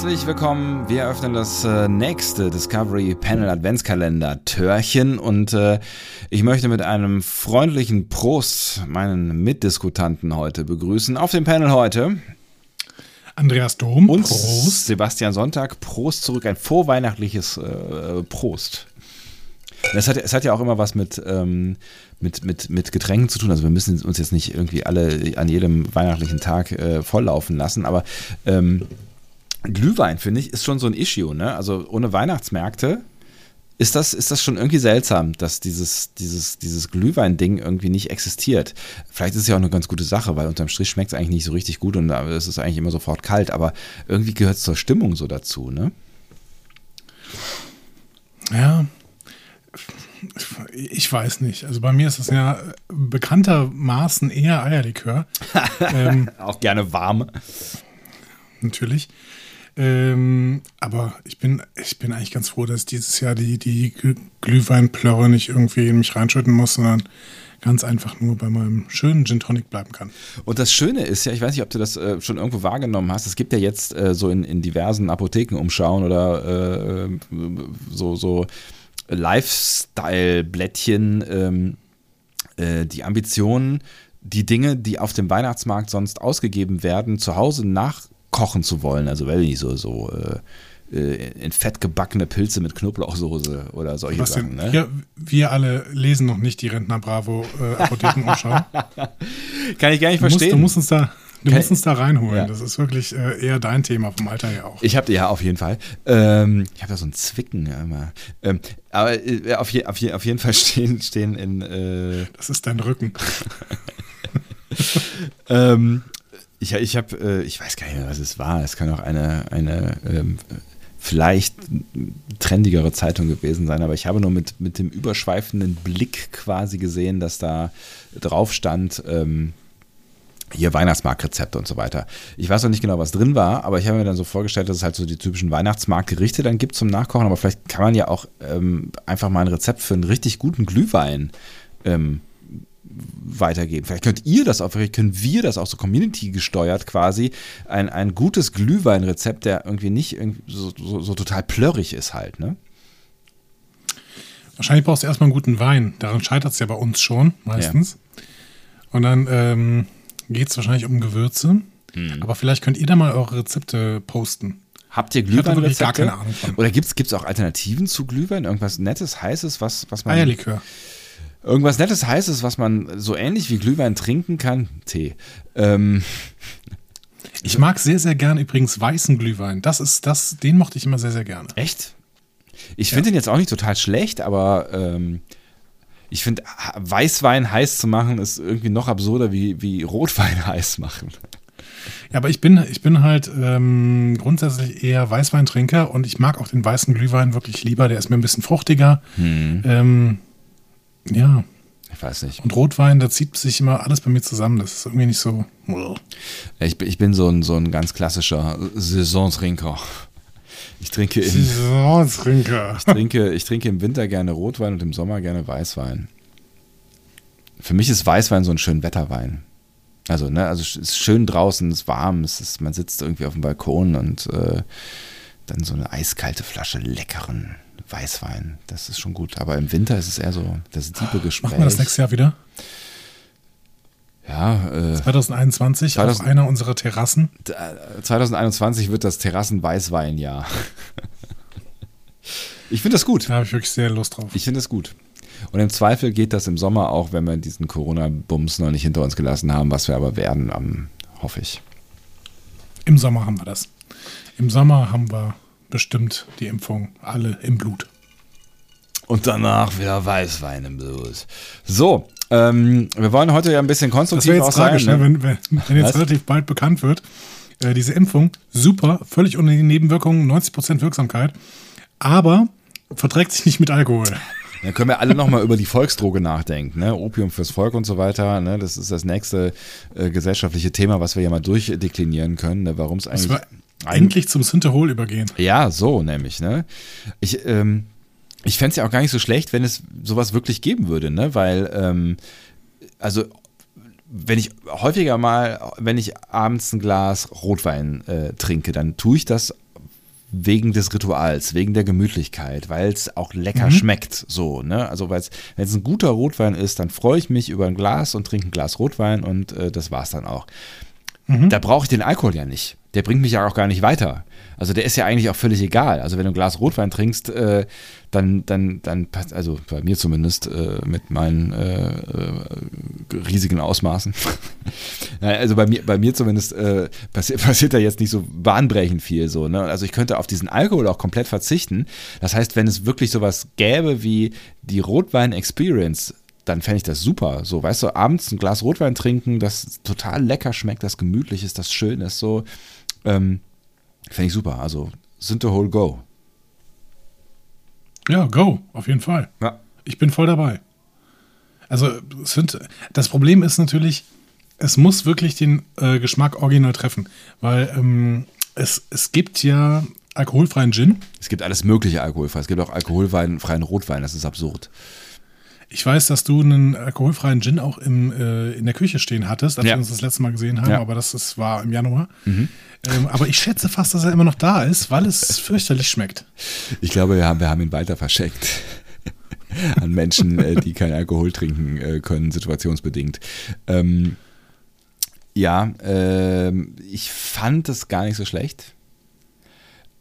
Herzlich willkommen. Wir eröffnen das äh, nächste Discovery Panel Adventskalender Törchen und äh, ich möchte mit einem freundlichen Prost meinen Mitdiskutanten heute begrüßen. Auf dem Panel heute Andreas Dom. Und Prost. Sebastian Sonntag. Prost zurück. Ein vorweihnachtliches äh, Prost. Es hat, es hat ja auch immer was mit, ähm, mit, mit, mit Getränken zu tun. Also wir müssen uns jetzt nicht irgendwie alle an jedem weihnachtlichen Tag äh, volllaufen lassen, aber ähm, Glühwein, finde ich, ist schon so ein Issue. Ne? Also ohne Weihnachtsmärkte ist das, ist das schon irgendwie seltsam, dass dieses, dieses, dieses Glühwein-Ding irgendwie nicht existiert. Vielleicht ist es ja auch eine ganz gute Sache, weil unterm Strich schmeckt es eigentlich nicht so richtig gut und es ist eigentlich immer sofort kalt, aber irgendwie gehört es zur Stimmung so dazu, ne? Ja, ich weiß nicht. Also bei mir ist es ja bekanntermaßen eher Eierlikör. ähm, auch gerne warm. Natürlich. Ähm, aber ich bin, ich bin eigentlich ganz froh, dass dieses Jahr die, die Glühweinplörre nicht irgendwie in mich reinschütten muss, sondern ganz einfach nur bei meinem schönen Gin Tonic bleiben kann. Und das Schöne ist ja, ich weiß nicht, ob du das äh, schon irgendwo wahrgenommen hast, es gibt ja jetzt äh, so in, in diversen Apotheken umschauen oder äh, so, so Lifestyle-Blättchen ähm, äh, die Ambition, die Dinge, die auf dem Weihnachtsmarkt sonst ausgegeben werden, zu Hause nachkochen zu wollen. Also weil ich so, so äh, äh, in Fett gebackene Pilze mit Knoblauchsoße oder solche Was Sachen. Ne? Wir, wir, alle lesen noch nicht die Rentner Bravo äh, Apothekenumschau. Kann ich gar nicht du verstehen. Musst, du musst uns da Du musst uns da reinholen. Ja. Das ist wirklich äh, eher dein Thema vom Alter her auch. Ich habe ja auf jeden Fall. Ähm, ich habe da so ein Zwicken immer. Ähm, aber äh, auf, je, auf, je, auf, jeden Fall stehen, stehen in. Äh, das ist dein Rücken. ähm, ich ich habe, äh, ich weiß gar nicht mehr, was es war. Es kann auch eine, eine ähm, vielleicht trendigere Zeitung gewesen sein, aber ich habe nur mit, mit dem überschweifenden Blick quasi gesehen, dass da drauf stand, ähm, hier Weihnachtsmarktrezepte und so weiter. Ich weiß noch nicht genau, was drin war, aber ich habe mir dann so vorgestellt, dass es halt so die typischen Weihnachtsmarktgerichte dann gibt zum Nachkochen, aber vielleicht kann man ja auch ähm, einfach mal ein Rezept für einen richtig guten Glühwein ähm, weitergeben. Vielleicht könnt ihr das auch, vielleicht können wir das auch so community gesteuert quasi, ein, ein gutes Glühweinrezept, der irgendwie nicht irgendwie so, so, so total plörrig ist halt, ne? Wahrscheinlich brauchst du erstmal einen guten Wein. Daran scheitert es ja bei uns schon meistens. Ja. Und dann ähm, geht es wahrscheinlich um Gewürze. Hm. Aber vielleicht könnt ihr da mal eure Rezepte posten. Habt ihr Glühweinrezepte? gar keine Ahnung von. Oder gibt es auch Alternativen zu Glühwein? Irgendwas Nettes, Heißes, was, was man. Eierlikör. Irgendwas Nettes, Heißes, was man so ähnlich wie Glühwein trinken kann? Tee. Ähm. Ich mag sehr, sehr gerne übrigens weißen Glühwein. Das ist das, den mochte ich immer sehr, sehr gerne. Echt? Ich finde ja. den jetzt auch nicht total schlecht, aber ähm, ich finde, Weißwein heiß zu machen, ist irgendwie noch absurder wie, wie Rotwein heiß machen. Ja, aber ich bin, ich bin halt ähm, grundsätzlich eher Weißweintrinker und ich mag auch den weißen Glühwein wirklich lieber. Der ist mir ein bisschen fruchtiger. Hm. Ähm, ja. Ich weiß nicht. Und Rotwein, da zieht sich immer alles bei mir zusammen. Das ist irgendwie nicht so. Ich, ich bin so ein, so ein ganz klassischer Saisontrinker. Ich trinke, im, ich, trinke, ich trinke im Winter gerne Rotwein und im Sommer gerne Weißwein. Für mich ist Weißwein so ein schön Wetterwein. Also, ne, also es ist schön draußen, es ist warm, es ist, man sitzt irgendwie auf dem Balkon und äh, dann so eine eiskalte Flasche leckeren Weißwein. Das ist schon gut. Aber im Winter ist es eher so das diebe Gespräch. Machen wir das nächstes Jahr wieder? Ja, äh, 2021 2000, auf einer unserer Terrassen. 2021 wird das Terrassen-Weißwein-Jahr. ich finde das gut. Da habe ich wirklich sehr Lust drauf. Ich finde das gut. Und im Zweifel geht das im Sommer auch, wenn wir diesen Corona-Bums noch nicht hinter uns gelassen haben, was wir aber werden, um, hoffe ich. Im Sommer haben wir das. Im Sommer haben wir bestimmt die Impfung alle im Blut. Und danach wieder Weißwein im Blut. So, ähm, wir wollen heute ja ein bisschen konstruktiv das jetzt auch tragisch, sein. Ne? Wenn, wenn, wenn jetzt relativ bald bekannt wird, äh, diese Impfung, super, völlig ohne Nebenwirkungen, 90% Wirksamkeit, aber verträgt sich nicht mit Alkohol. Dann können wir alle nochmal über die Volksdroge nachdenken. Ne? Opium fürs Volk und so weiter. Ne? Das ist das nächste äh, gesellschaftliche Thema, was wir ja mal durchdeklinieren können, ne? warum es eigentlich. Endlich zum Synthehol übergehen. Ja, so nämlich. Ne? Ich, ähm, ich fände es ja auch gar nicht so schlecht, wenn es sowas wirklich geben würde, ne? Weil, ähm, also, wenn ich häufiger mal, wenn ich abends ein Glas Rotwein äh, trinke, dann tue ich das wegen des Rituals, wegen der Gemütlichkeit, weil es auch lecker mhm. schmeckt. So, ne? Also wenn es ein guter Rotwein ist, dann freue ich mich über ein Glas und trinke ein Glas Rotwein und äh, das war's dann auch. Mhm. Da brauche ich den Alkohol ja nicht. Der bringt mich ja auch gar nicht weiter. Also der ist ja eigentlich auch völlig egal. Also wenn du ein Glas Rotwein trinkst, äh, dann, dann, dann, also bei mir zumindest äh, mit meinen äh, äh riesigen Ausmaßen. also bei mir, bei mir zumindest äh, passiert, passiert da jetzt nicht so bahnbrechend viel so. Ne? Also ich könnte auf diesen Alkohol auch komplett verzichten. Das heißt, wenn es wirklich sowas gäbe wie die Rotwein-Experience, dann fände ich das super. So, weißt du, abends ein Glas Rotwein trinken, das total lecker schmeckt, das gemütlich ist, das schön ist, so. Ähm, fände ich super. Also, sind the whole go. Ja, go, auf jeden Fall. Ja. Ich bin voll dabei. Also, sind, das Problem ist natürlich, es muss wirklich den äh, Geschmack original treffen, weil ähm, es, es gibt ja alkoholfreien Gin. Es gibt alles mögliche alkoholfrei. Es gibt auch alkoholfreien Rotwein, das ist absurd. Ich weiß, dass du einen alkoholfreien Gin auch im, äh, in der Küche stehen hattest, als ja. wir uns das letzte Mal gesehen haben, ja. aber das ist, war im Januar. Mhm. Ähm, aber ich schätze fast, dass er immer noch da ist, weil es fürchterlich schmeckt. Ich glaube, wir haben, wir haben ihn weiter verschenkt. An Menschen, äh, die kein Alkohol trinken äh, können, situationsbedingt. Ähm, ja, ähm, ich fand es gar nicht so schlecht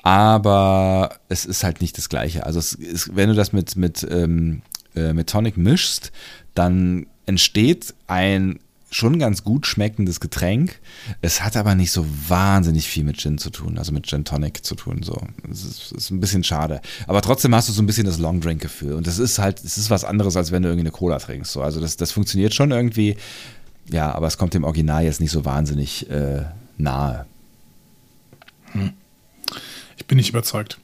aber es ist halt nicht das Gleiche. Also ist, wenn du das mit, mit ähm, äh, mit Tonic mischst, dann entsteht ein schon ganz gut schmeckendes Getränk. Es hat aber nicht so wahnsinnig viel mit Gin zu tun, also mit Gin Tonic zu tun. So, das ist, ist ein bisschen schade. Aber trotzdem hast du so ein bisschen das Long Drink Gefühl. Und das ist halt, es ist was anderes, als wenn du irgendwie eine Cola trinkst. So, also das, das funktioniert schon irgendwie. Ja, aber es kommt dem Original jetzt nicht so wahnsinnig äh, nahe. Hm. Ich bin nicht überzeugt.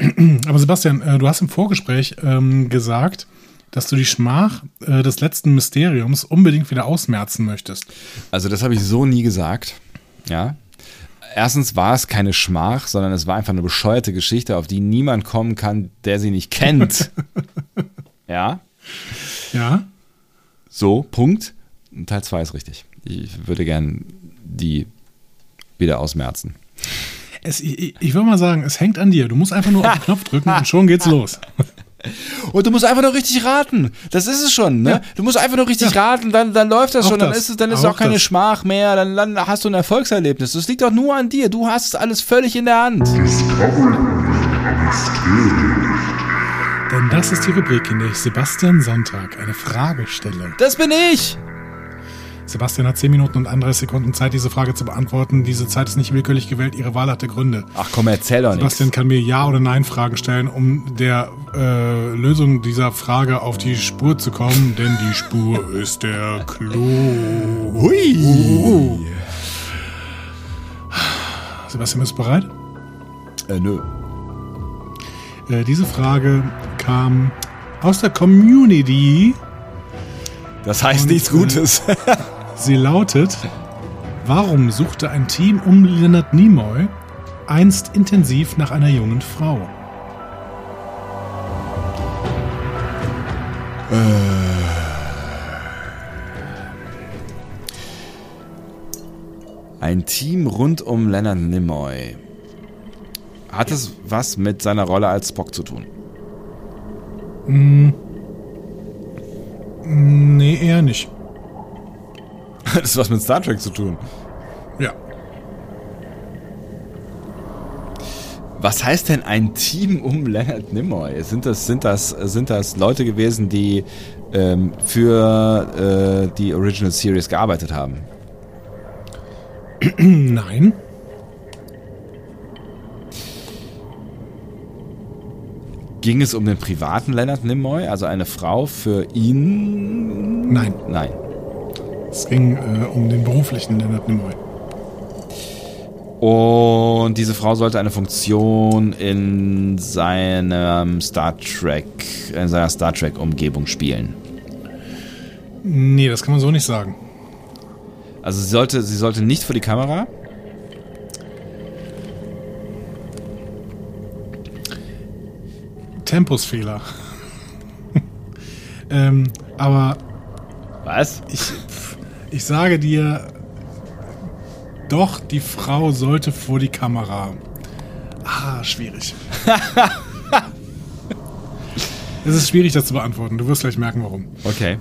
Aber Sebastian, äh, du hast im Vorgespräch ähm, gesagt, dass du die Schmach äh, des letzten Mysteriums unbedingt wieder ausmerzen möchtest. Also das habe ich so nie gesagt. Ja. Erstens war es keine Schmach, sondern es war einfach eine bescheuerte Geschichte, auf die niemand kommen kann, der sie nicht kennt. ja. Ja. So, Punkt. Teil 2 ist richtig. Ich würde gern die wieder ausmerzen. Es, ich, ich würde mal sagen, es hängt an dir. Du musst einfach nur auf den Knopf drücken und schon geht's los. Und du musst einfach nur richtig raten. Das ist es schon, ne? Ja. Du musst einfach nur richtig ja. raten, dann, dann läuft das auch schon. Dann ist es, dann ist auch, auch keine das. Schmach mehr. Dann, dann hast du ein Erfolgserlebnis. Das liegt doch nur an dir. Du hast alles völlig in der Hand. Denn das ist die Rubrik, in der ich Sebastian Sonntag eine Frage stelle. Das bin ich! Sebastian hat 10 Minuten und 31 Sekunden Zeit, diese Frage zu beantworten. Diese Zeit ist nicht willkürlich gewählt, ihre Wahl hatte Gründe. Ach komm, erzähl doch Sebastian nix. kann mir Ja- oder Nein-Fragen stellen, um der äh, Lösung dieser Frage auf die Spur zu kommen, denn die Spur ist der Clou. Hui! Uh. Sebastian, bist du bereit? Äh, nö. Äh, diese Frage kam aus der Community. Das heißt und, nichts Gutes. Sie lautet, warum suchte ein Team um Leonard Nimoy einst intensiv nach einer jungen Frau? Äh. Ein Team rund um Leonard Nimoy. Hat es was mit seiner Rolle als Spock zu tun? Mm. Nee, eher nicht. Das ist was mit Star Trek zu tun. Ja. Was heißt denn ein Team um Leonard Nimoy? Sind das, sind das, sind das Leute gewesen, die ähm, für äh, die Original Series gearbeitet haben? Nein. Ging es um den privaten Leonard Nimoy, also eine Frau für ihn? Nein. Nein. Es ging äh, um den beruflichen Leonard Nimoy. Und diese Frau sollte eine Funktion in seinem Star Trek, in seiner Star Trek-Umgebung spielen. Nee, das kann man so nicht sagen. Also sie sollte, sie sollte nicht vor die Kamera. Tempusfehler. ähm, aber. Was? Ich, ich sage dir, doch, die Frau sollte vor die Kamera. Ah, schwierig. es ist schwierig, das zu beantworten. Du wirst gleich merken, warum. Okay.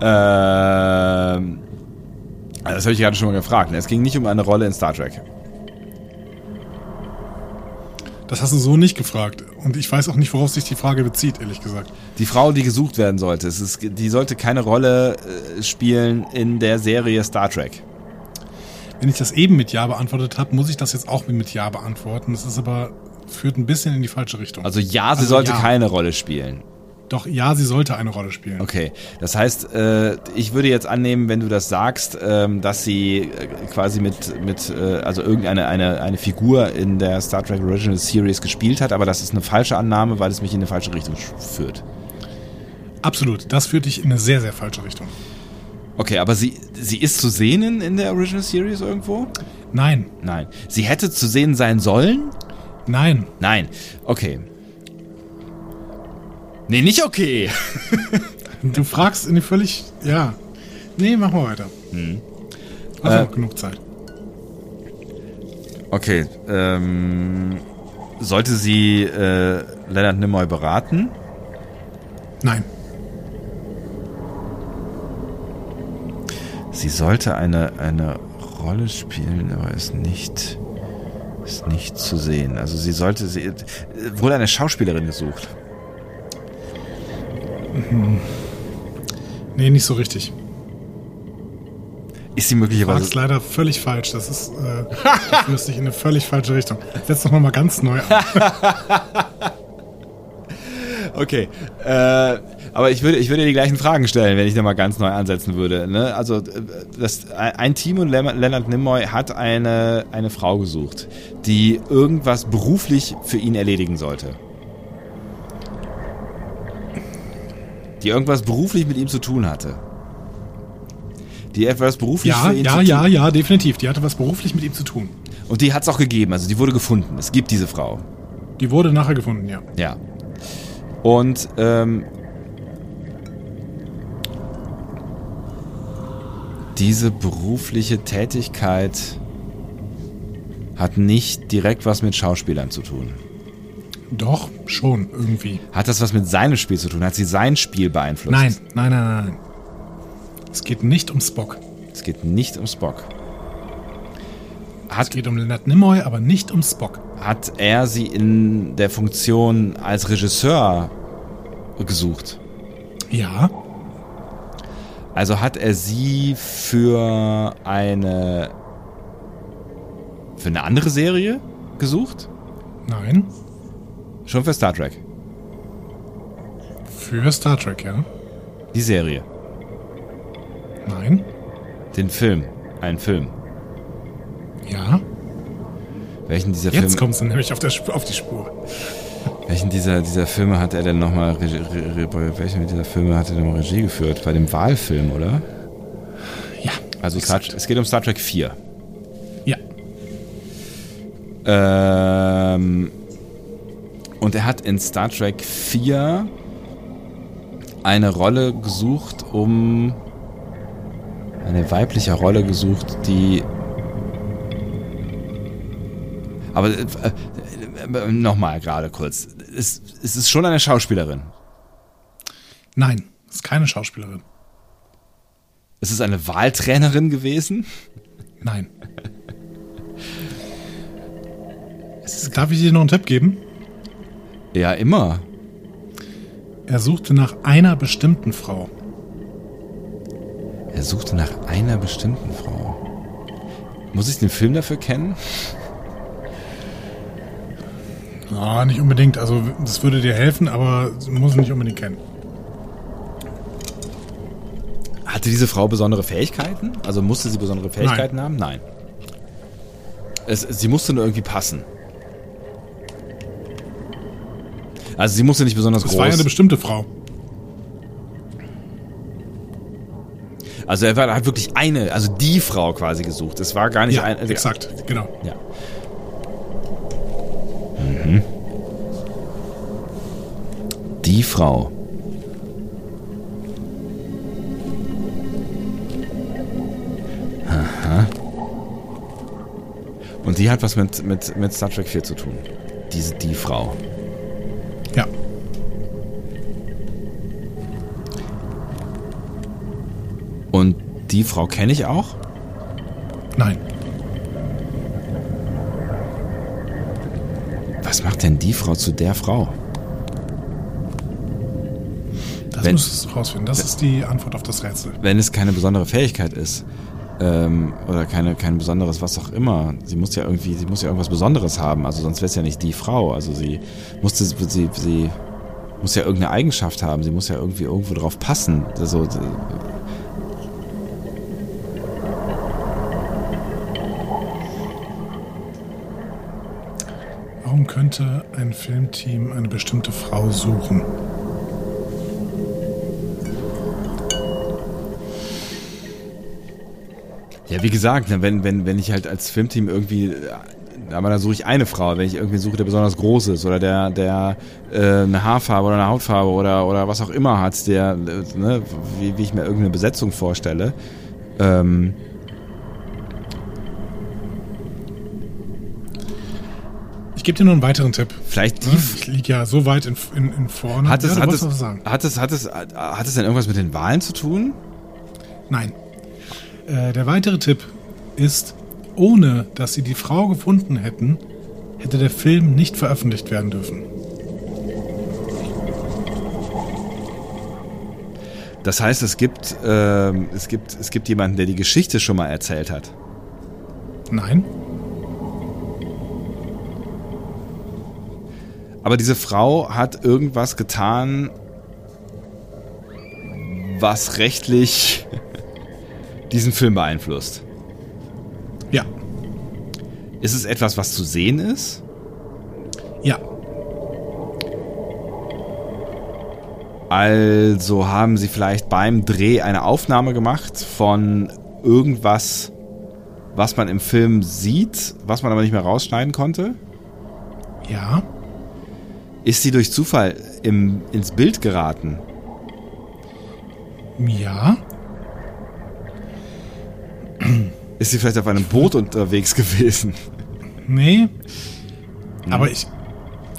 Ähm, also das habe ich gerade schon mal gefragt. ne? Es ging nicht um eine Rolle in Star Trek. Das hast du so nicht gefragt. Und ich weiß auch nicht, worauf sich die Frage bezieht, ehrlich gesagt. Die Frau, die gesucht werden sollte, es ist, die sollte keine Rolle äh, spielen in der Serie Star Trek. Wenn ich das eben mit Ja beantwortet habe, muss ich das jetzt auch mit Ja beantworten. Das ist aber, führt ein bisschen in die falsche Richtung. Also ja, sie Also sollte ja. keine Rolle spielen. Doch, ja, sie sollte eine Rolle spielen. Okay, das heißt, äh, ich würde jetzt annehmen, wenn du das sagst, ähm, dass sie äh, quasi mit, mit äh, also irgendeine eine, eine Figur in der Star Trek Original Series gespielt hat, aber das ist eine falsche Annahme, weil es mich in eine falsche Richtung führt. Absolut. Das führt dich in eine sehr, sehr falsche Richtung. Okay, aber sie, sie ist zu sehen in, in der Original Series irgendwo? Nein, Nein. Sie hätte zu sehen sein sollen? nein. Nein. Okay. Nee, nicht okay. Du fragst in die völlig. Ja. Nee, mach mal weiter. Hast Äh, noch genug Zeit. Okay, ähm, sollte sie äh, Leonard Nimoy beraten? Nein. Sie sollte eine, eine Rolle spielen, aber ist nicht, ist nicht zu sehen. Also sie sollte, sie äh, wurde eine Schauspielerin gesucht. Nee, nicht so richtig. Ist sie Du möglicherweise, fragst leider völlig falsch. Das ist. Äh, dich in eine völlig falsche Richtung. Setz doch nochmal ganz neu an. okay, äh, aber ich würde, ich würde die gleichen Fragen stellen, wenn ich da mal ganz neu ansetzen würde. Ne? Also äh, das, ein Team und Leonard Nimoy hat eine, eine Frau gesucht, die irgendwas beruflich für ihn erledigen sollte. Die irgendwas beruflich mit ihm zu tun hatte. Die etwas beruflich Ja, für ihn ja, zu ja, tun. ja, definitiv. Die hatte was beruflich mit ihm zu tun. Und die hat es auch gegeben, also die wurde gefunden. Es gibt diese Frau. Die wurde nachher gefunden, ja. Ja. Und ähm, diese berufliche Tätigkeit hat nicht direkt was mit Schauspielern zu tun. Doch, schon, irgendwie. Hat das was mit seinem Spiel zu tun? Hat sie sein Spiel beeinflusst? Nein, nein, nein, nein. Es geht nicht um Spock. Es geht nicht um Spock. Es Hat, geht um Leonard Nimoy, aber nicht um Spock. hat er sie in der Funktion als Regisseur gesucht? Ja, Also hat er sie für eine für eine andere Serie gesucht? nein. Schon für Star Trek. Für Star Trek, ja. Die Serie. Nein. Den Film. Einen Film. Ja. Welchen dieser Jetzt Filme, kommst du nämlich auf, der, auf die Spur. welchen dieser, dieser Filme hat er denn nochmal, Regie- welchen dieser Filme hat er denn mal Regie geführt? Bei dem Wahlfilm, oder? Ja. Also Star, es geht um Star Trek 4. Ja. Ähm, und er hat in Star Trek 4 eine Rolle gesucht, um eine weibliche Rolle gesucht, die aber äh, äh, nochmal gerade kurz. Es, es ist schon eine Schauspielerin. Nein, ist keine Schauspielerin. Es ist eine Wahltrainerin gewesen. Nein. Darf ich dir noch einen Tipp geben? Ja, immer. Er suchte nach einer bestimmten Frau. Er suchte nach einer bestimmten Frau. Muss ich den Film dafür kennen? Ah, nicht unbedingt. Also, das würde dir helfen, aber muss nicht unbedingt kennen. Hatte diese Frau besondere Fähigkeiten? Also musste sie besondere Fähigkeiten haben? Nein. Es, sie musste nur irgendwie passen. Also sie musste nicht besonders Das groß. war ja eine bestimmte Frau. also er war, hat wirklich eine, also die Frau quasi gesucht. Es war gar nicht Ja, ein. exakt, genau. Ja. Mhm. Die Frau. Aha. Und die hat was mit, mit, mit Star Trek 4 zu tun. diese die Frau. Und die Frau kenne ich auch? Nein. Was macht denn die Frau zu der Frau? Das Wenn- müsstest du rausfinden. Das ist die Antwort auf das Rätsel. Wenn es keine besondere Fähigkeit ist ähm, oder keine, kein besonderes was auch immer, sie muss ja irgendwie, sie muss ja irgendwas Besonderes haben. Also sonst wäre es ja nicht die Frau. Also sie musste, sie, sie muss ja irgendeine Eigenschaft haben. Sie muss ja irgendwie irgendwo drauf passen. Also, könnte ein Filmteam eine bestimmte Frau suchen? Ja, wie gesagt, ne, wenn, wenn, wenn ich halt als Filmteam irgendwie, äh, aber da suche ich eine Frau, wenn ich irgendwie suche, der besonders groß ist oder der, der äh, eine Haarfarbe oder eine Hautfarbe oder, oder was auch immer hat, der, äh, ne, wie, wie ich mir irgendeine Besetzung vorstelle. Ähm, gebe dir noch einen weiteren Tipp. vielleicht die, Ja, Ich liege ja so weit in, in, in vorne. hat es, ja, hat, es, hat es, hat es, hat es denn irgendwas mit den Wahlen zu tun? Nein. Äh, der weitere Tipp ist, ohne dass sie die Frau gefunden hätten, hätte der Film nicht veröffentlicht werden dürfen. Das heißt, es gibt, ähm, es gibt, es gibt jemanden, der die Geschichte schon mal erzählt hat. Nein. Aber diese Frau hat irgendwas getan, was rechtlich diesen Film beeinflusst. Ja. Ist es etwas, was zu sehen ist? Ja. Also haben sie vielleicht beim Dreh eine Aufnahme gemacht von irgendwas, was man im Film sieht, was man aber nicht mehr rausschneiden konnte? Ja. Ist sie durch Zufall im, ins Bild geraten? Ja. Ist sie vielleicht auf einem Boot unterwegs gewesen? Nee. Aber ich.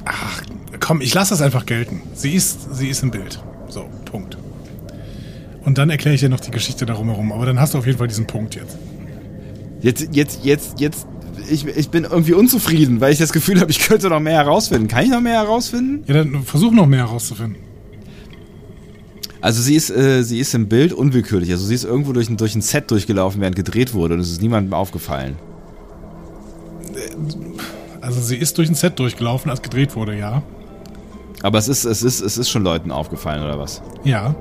Ach, komm, ich lasse das einfach gelten. Sie ist, sie ist im Bild. So, Punkt. Und dann erkläre ich dir noch die Geschichte darum herum. Aber dann hast du auf jeden Fall diesen Punkt jetzt. Jetzt, jetzt, jetzt, jetzt, ich, ich bin irgendwie unzufrieden, weil ich das Gefühl habe, ich könnte noch mehr herausfinden. Kann ich noch mehr herausfinden? Ja, dann versuch noch mehr herauszufinden. Also sie ist, äh, sie ist im Bild unwillkürlich. Also sie ist irgendwo durch ein, durch ein Set durchgelaufen, während gedreht wurde und es ist niemandem aufgefallen. Also sie ist durch ein Set durchgelaufen, als gedreht wurde, ja. Aber es ist, es ist, es ist schon Leuten aufgefallen, oder was? Ja.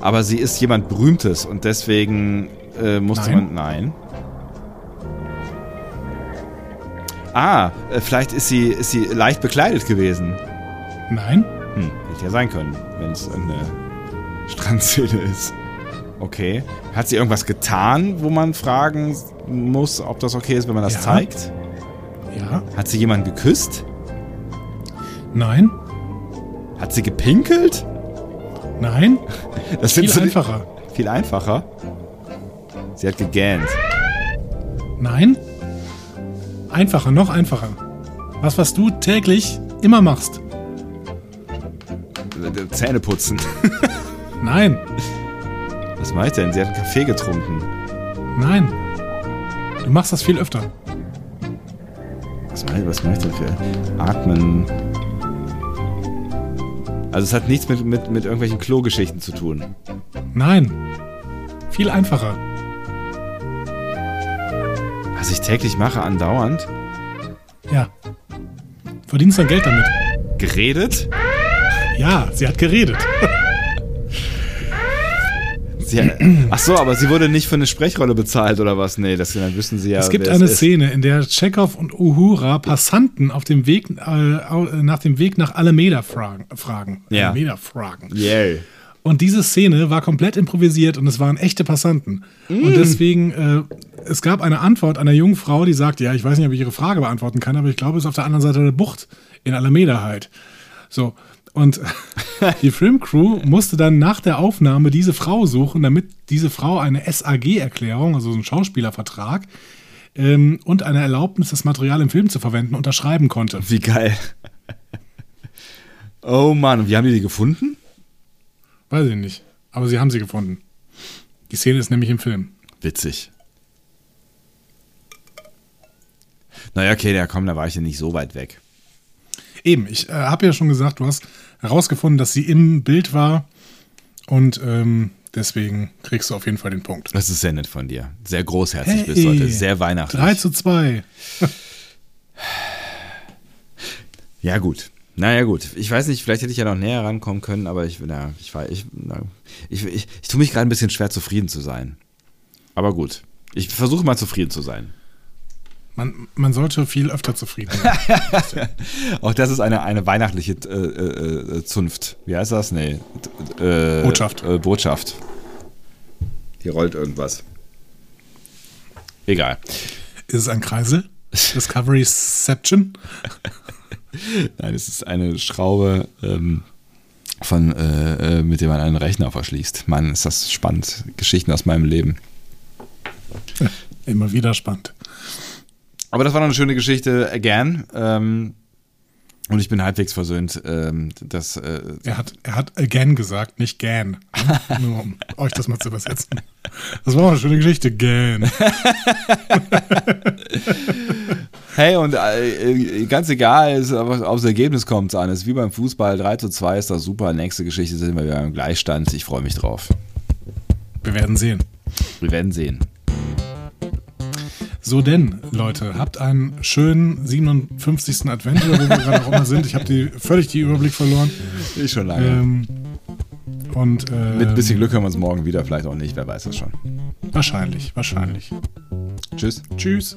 Aber sie ist jemand Berühmtes und deswegen äh, musste Nein. man. Nein. Ah, äh, vielleicht ist sie, ist sie leicht bekleidet gewesen. Nein. Hm, hätte ja sein können, wenn es irgendeine Strandszene ist. Okay. Hat sie irgendwas getan, wo man fragen muss, ob das okay ist, wenn man das Ja. zeigt? Ja. Hat sie jemanden geküsst? Nein. Hat sie gepinkelt? Nein. Das Viel einfacher. Viel einfacher. Sie hat gegähnt. Nein. Einfacher, noch einfacher. Was, was du täglich immer machst. Äh, Zähne putzen. Nein. Was mache ich denn? Sie hat einen Kaffee getrunken. Nein. Du machst das viel öfter. Was mache ich, was ich denn für Atmen? Also es hat nichts mit, mit, mit irgendwelchen Klogeschichten zu tun. Nein. Viel einfacher. Was ich täglich mache, andauernd. Ja. Verdienst dein Geld damit. Geredet? Ja, sie hat geredet. Sie, ach so, aber sie wurde nicht für eine Sprechrolle bezahlt oder was? Nee, das dann wissen sie ja. es gibt eine ist. Szene, in der Chekhov und Uhura Passanten auf dem Weg, äh, nach dem Weg nach Alameda fragen. fragen. Ja. Alameda fragen. Yeah. Und diese Szene war komplett improvisiert und es waren echte Passanten. Mm. Und deswegen, äh, es gab eine Antwort einer jungen Frau, die sagt, ja, ich weiß nicht, ob ich ihre Frage beantworten kann, aber ich glaube, es ist auf der anderen Seite der Bucht in Alameda halt. So. Und die Filmcrew musste dann nach der Aufnahme diese Frau suchen, damit diese Frau eine SAG-Erklärung, also so einen Schauspielervertrag, ähm, und eine Erlaubnis, das Material im Film zu verwenden, unterschreiben konnte. Wie geil. Oh Mann, wie haben die die gefunden? Weiß ich nicht. Aber sie haben sie gefunden. Die Szene ist nämlich im Film. Witzig. Naja, okay, ja, komm, da war ich ja nicht so weit weg. Eben, ich äh, habe ja schon gesagt, du hast herausgefunden, dass sie im Bild war und ähm, deswegen kriegst du auf jeden Fall den Punkt. Das ist sehr nett von dir. Sehr großherzig bist du heute. Sehr weihnachtlich. 3 zu 2. Ja, gut. Naja, gut. Ich weiß nicht, vielleicht hätte ich ja noch näher rankommen können, aber ich, na, ich, war, ich, na, ich, ich, ich tue mich gerade ein bisschen schwer, zufrieden zu sein. Aber gut. Ich versuche mal zufrieden zu sein. Man, man sollte viel öfter zufrieden sein. Auch das ist eine, eine weihnachtliche äh, äh, äh, Zunft. Wie heißt das? Nee. Äh, Botschaft. Äh, Botschaft. Hier rollt irgendwas. Egal. Ist es ein Kreisel? Discoveryception? Nein, es ist eine Schraube, ähm, von, äh, äh, mit der man einen Rechner verschließt. Mann, ist das spannend. Geschichten aus meinem Leben. Immer wieder spannend. Aber das war noch eine schöne Geschichte, again. Ähm, und ich bin halbwegs versöhnt, ähm, dass. Äh, er, hat, er hat again gesagt, nicht gan. Nur um euch das mal zu übersetzen. Das war auch eine schöne Geschichte, gan. hey, und äh, ganz egal, ist, aufs Ergebnis kommt es an. Es ist wie beim Fußball, 3 zu 2 ist das super. Nächste Geschichte sind wir wieder im Gleichstand. Ich freue mich drauf. Wir werden sehen. Wir werden sehen. So denn, Leute, habt einen schönen 57. Advent, wo wir gerade auch immer sind. Ich habe die, völlig den Überblick verloren. Ich schon lange. Ähm, und, ähm, Mit ein bisschen Glück hören wir uns morgen wieder, vielleicht auch nicht, wer weiß das schon. Wahrscheinlich, wahrscheinlich. Tschüss. Tschüss.